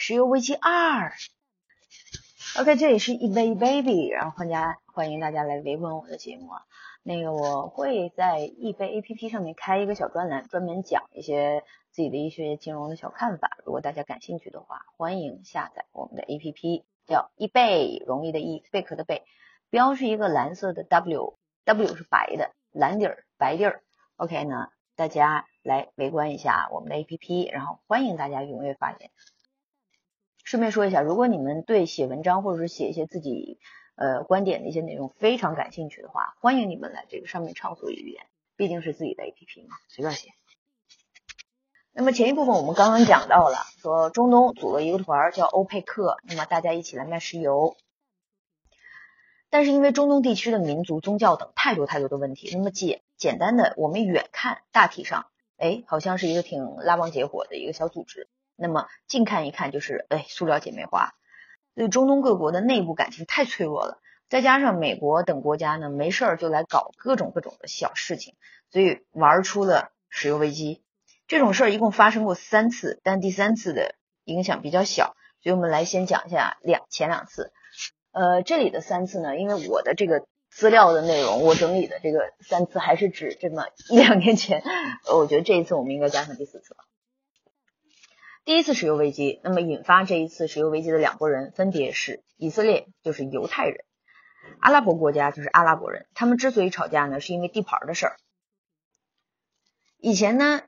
石油危机二。OK，这里是一杯 baby，然后欢家欢迎大家来围观我的节目啊。那个我会在易贝 APP 上面开一个小专栏，专门讲一些自己的一些金融的小看法。如果大家感兴趣的话，欢迎下载我们的 APP，叫易贝，容易的易，贝壳的贝，标是一个蓝色的 W，W 是白的，蓝底儿白地儿。OK 呢，大家来围观一下我们的 APP，然后欢迎大家踊跃发言。顺便说一下，如果你们对写文章或者是写一些自己呃观点的一些内容非常感兴趣的话，欢迎你们来这个上面畅所欲言，毕竟是自己的 APP 嘛，随便写。那么前一部分我们刚刚讲到了，说中东组了一个团叫欧佩克，那么大家一起来卖石油。但是因为中东地区的民族、宗教等太多太多的问题，那么简简单的我们远看大体上，哎，好像是一个挺拉帮结伙的一个小组织。那么近看一看，就是哎，塑料姐妹花。所以中东各国的内部感情太脆弱了，再加上美国等国家呢，没事儿就来搞各种各种的小事情，所以玩出了石油危机。这种事儿一共发生过三次，但第三次的影响比较小，所以我们来先讲一下两前两次。呃，这里的三次呢，因为我的这个资料的内容，我整理的这个三次还是指这么一两年前，我觉得这一次我们应该加上第四次了。第一次石油危机，那么引发这一次石油危机的两拨人分别是以色列，就是犹太人；阿拉伯国家就是阿拉伯人。他们之所以吵架呢，是因为地盘的事儿。以前呢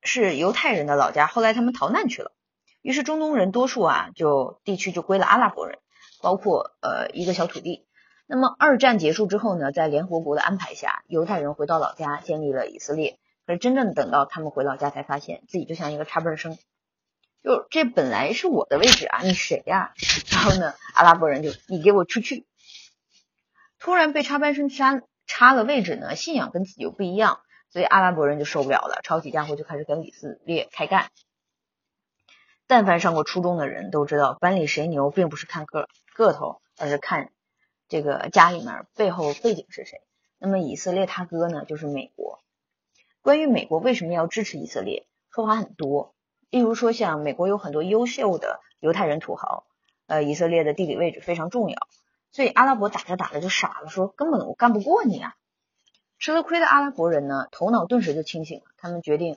是犹太人的老家，后来他们逃难去了，于是中东人多数啊就地区就归了阿拉伯人，包括呃一个小土地。那么二战结束之后呢，在联合国的安排下，犹太人回到老家建立了以色列。可是真正等到他们回老家，才发现自己就像一个插班生。就这本来是我的位置啊，你谁呀？然后呢，阿拉伯人就你给我出去。突然被插班生插插了位置呢，信仰跟自己又不一样，所以阿拉伯人就受不了了，抄起家伙就开始跟以色列开干。但凡上过初中的人都知道，班里谁牛，并不是看个个头，而是看这个家里面背后背景是谁。那么以色列他哥呢，就是美国。关于美国为什么要支持以色列，说法很多。例如说，像美国有很多优秀的犹太人土豪，呃，以色列的地理位置非常重要，所以阿拉伯打着打着就傻了，说根本我干不过你啊！吃了亏的阿拉伯人呢，头脑顿时就清醒了，他们决定，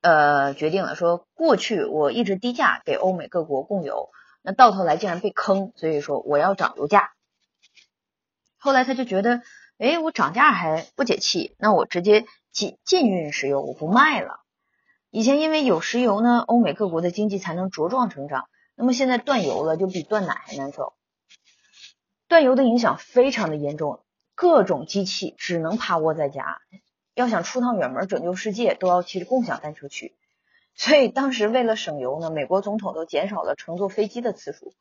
呃，决定了说，过去我一直低价给欧美各国供油，那到头来竟然被坑，所以说我要涨油价。后来他就觉得，哎，我涨价还不解气，那我直接禁禁运石油，我不卖了。以前因为有石油呢，欧美各国的经济才能茁壮成长。那么现在断油了，就比断奶还难受。断油的影响非常的严重，各种机器只能趴窝在家，要想出趟远门拯救世界，都要骑着共享单车去。所以当时为了省油呢，美国总统都减少了乘坐飞机的次数。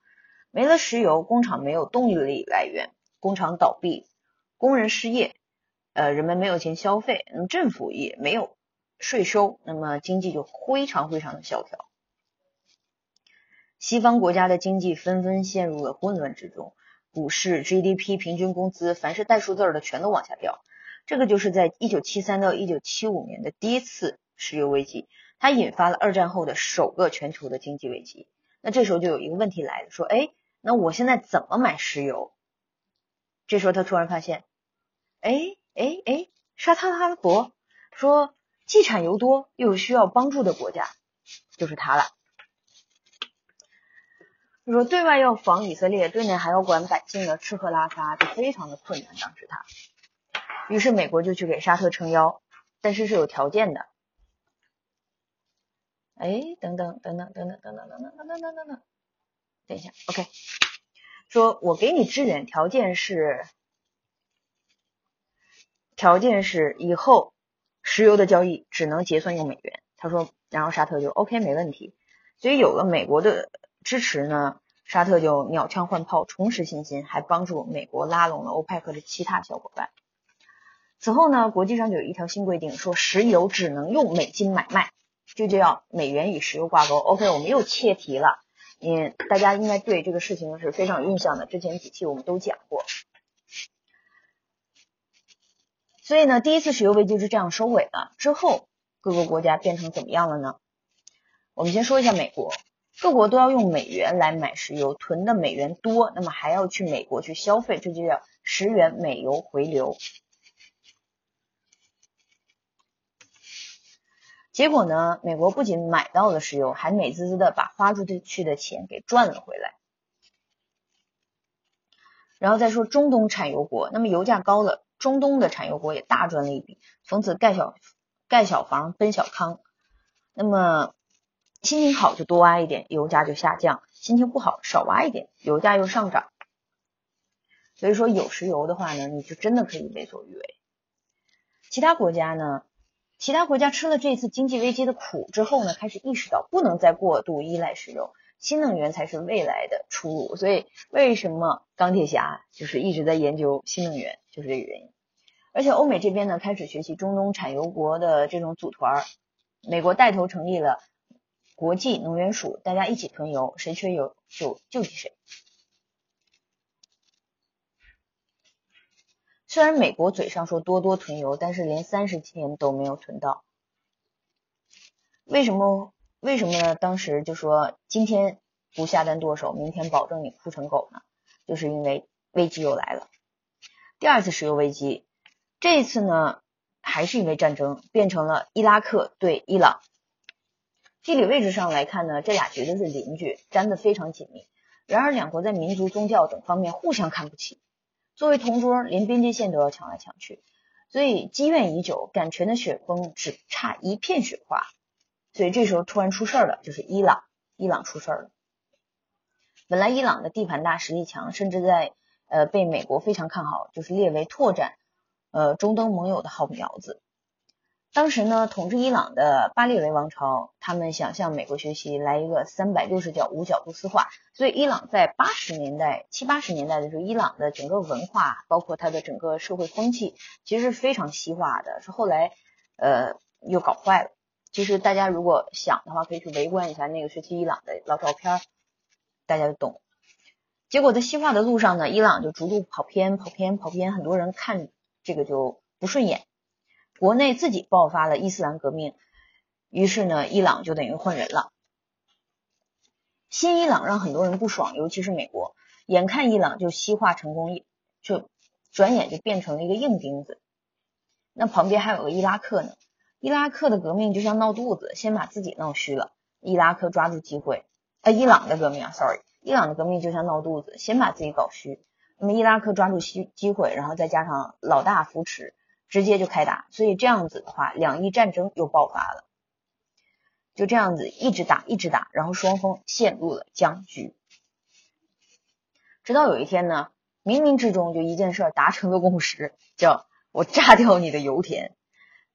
没了石油，工厂没有动力来源，工厂倒闭，工人失业，呃，人们没有钱消费，嗯，政府也没有。税收，那么经济就非常非常的萧条。西方国家的经济纷纷陷入了混乱之中，股市、GDP、平均工资，凡是带数字的全都往下掉。这个就是在一九七三到一九七五年的第一次石油危机，它引发了二战后的首个全球的经济危机。那这时候就有一个问题来了，说，哎，那我现在怎么买石油？这时候他突然发现，哎哎哎，沙特阿拉伯说。既产油多又需要帮助的国家，就是他了。就说对外要防以色列，对内还要管百姓的吃喝拉撒，就非常的困难。当时他，于是美国就去给沙特撑腰，但是是有条件的。哎，等等等等等等等等等等等等等等，等一下，OK，说我给你支援，条件是，条件是以后。石油的交易只能结算用美元，他说，然后沙特就 OK 没问题，所以有了美国的支持呢，沙特就鸟枪换炮，重拾信心，还帮助美国拉拢了欧派克的其他小伙伴。此后呢，国际上就有一条新规定，说石油只能用美金买卖，这就叫美元与石油挂钩。OK，我们又切题了，嗯，大家应该对这个事情是非常有印象的，之前几期我们都讲过。所以呢，第一次石油危机是这样收尾的。之后各个国家变成怎么样了呢？我们先说一下美国，各国都要用美元来买石油，囤的美元多，那么还要去美国去消费，这就叫石元美油回流。结果呢，美国不仅买到了石油，还美滋滋的把花出去的钱给赚了回来。然后再说中东产油国，那么油价高了，中东的产油国也大赚了一笔，从此盖小盖小房奔小康。那么心情好就多挖一点，油价就下降；心情不好少挖一点，油价又上涨。所以说有石油的话呢，你就真的可以为所欲为。其他国家呢，其他国家吃了这次经济危机的苦之后呢，开始意识到不能再过度依赖石油。新能源才是未来的出路，所以为什么钢铁侠就是一直在研究新能源，就是这个原因。而且欧美这边呢，开始学习中东产油国的这种组团，美国带头成立了国际能源署，大家一起囤油，谁缺油就救济谁。虽然美国嘴上说多多囤油，但是连三十天都没有囤到，为什么？为什么呢？当时就说今天不下单剁手，明天保证你哭成狗呢？就是因为危机又来了，第二次石油危机，这一次呢还是因为战争，变成了伊拉克对伊朗。地理位置上来看呢，这俩绝对是邻居，粘得非常紧密。然而两国在民族、宗教等方面互相看不起，作为同桌，连边界线都要抢来抢去，所以积怨已久，赶权的雪峰只差一片雪花。所以这时候突然出事儿了，就是伊朗，伊朗出事儿了。本来伊朗的地盘大，实力强，甚至在呃被美国非常看好，就是列为拓展呃中东盟友的好苗子。当时呢，统治伊朗的巴列维王朝，他们想向美国学习，来一个三百六十角无角度丝化。所以伊朗在八十年代、七八十年代的时候，伊朗的整个文化，包括它的整个社会风气，其实是非常西化的，是后来呃又搞坏了。其实大家如果想的话，可以去围观一下那个时期伊朗的老照片，大家就懂。结果在西化的路上呢，伊朗就逐步跑偏、跑偏、跑偏，很多人看这个就不顺眼。国内自己爆发了伊斯兰革命，于是呢，伊朗就等于换人了。新伊朗让很多人不爽，尤其是美国，眼看伊朗就西化成功，就转眼就变成了一个硬钉子。那旁边还有个伊拉克呢。伊拉克的革命就像闹肚子，先把自己闹虚了。伊拉克抓住机会，呃，伊朗的革命啊，sorry，伊朗的革命就像闹肚子，先把自己搞虚。那么伊拉克抓住机机会，然后再加上老大扶持，直接就开打。所以这样子的话，两伊战争又爆发了。就这样子一直打，一直打，然后双方陷入了僵局。直到有一天呢，冥冥之中就一件事达成了共识，叫我炸掉你的油田。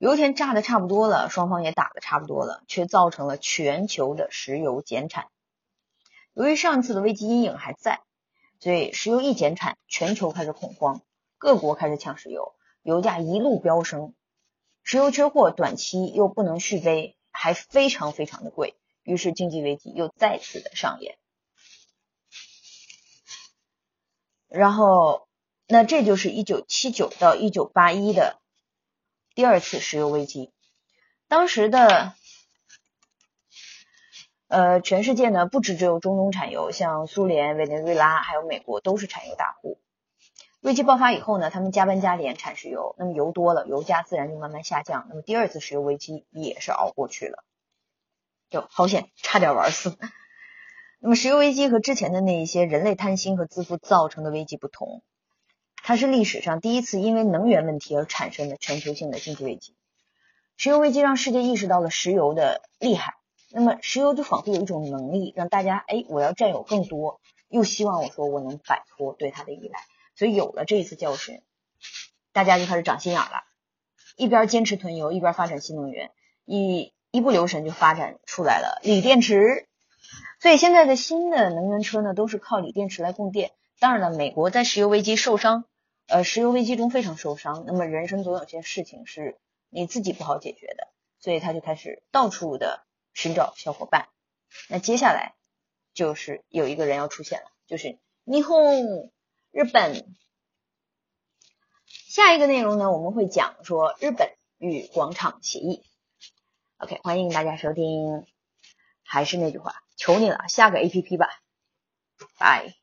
油田炸的差不多了，双方也打的差不多了，却造成了全球的石油减产。由于上次的危机阴影还在，所以石油一减产，全球开始恐慌，各国开始抢石油，油价一路飙升。石油缺货，短期又不能续杯，还非常非常的贵，于是经济危机又再次的上演。然后，那这就是一九七九到一九八一的。第二次石油危机，当时的呃全世界呢，不止只有中东产油，像苏联、委内瑞拉还有美国都是产油大户。危机爆发以后呢，他们加班加点产石油，那么油多了，油价自然就慢慢下降。那么第二次石油危机也是熬过去了，就好险，差点玩死。那么石油危机和之前的那一些人类贪心和自负造成的危机不同。它是历史上第一次因为能源问题而产生的全球性的经济危机。石油危机让世界意识到了石油的厉害，那么石油就仿佛有一种能力，让大家哎，我要占有更多，又希望我说我能摆脱对它的依赖。所以有了这一次教训，大家就开始长心眼了，一边坚持囤油，一边发展新能源，一一不留神就发展出来了锂电池。所以现在的新的能源车呢，都是靠锂电池来供电。当然了，美国在石油危机受伤。呃，石油危机中非常受伤，那么人生总有些事情是你自己不好解决的，所以他就开始到处的寻找小伙伴。那接下来就是有一个人要出现了，就是霓虹日本。下一个内容呢，我们会讲说日本与广场协议。OK，欢迎大家收听，还是那句话。求你了，下个 A P P 吧，拜。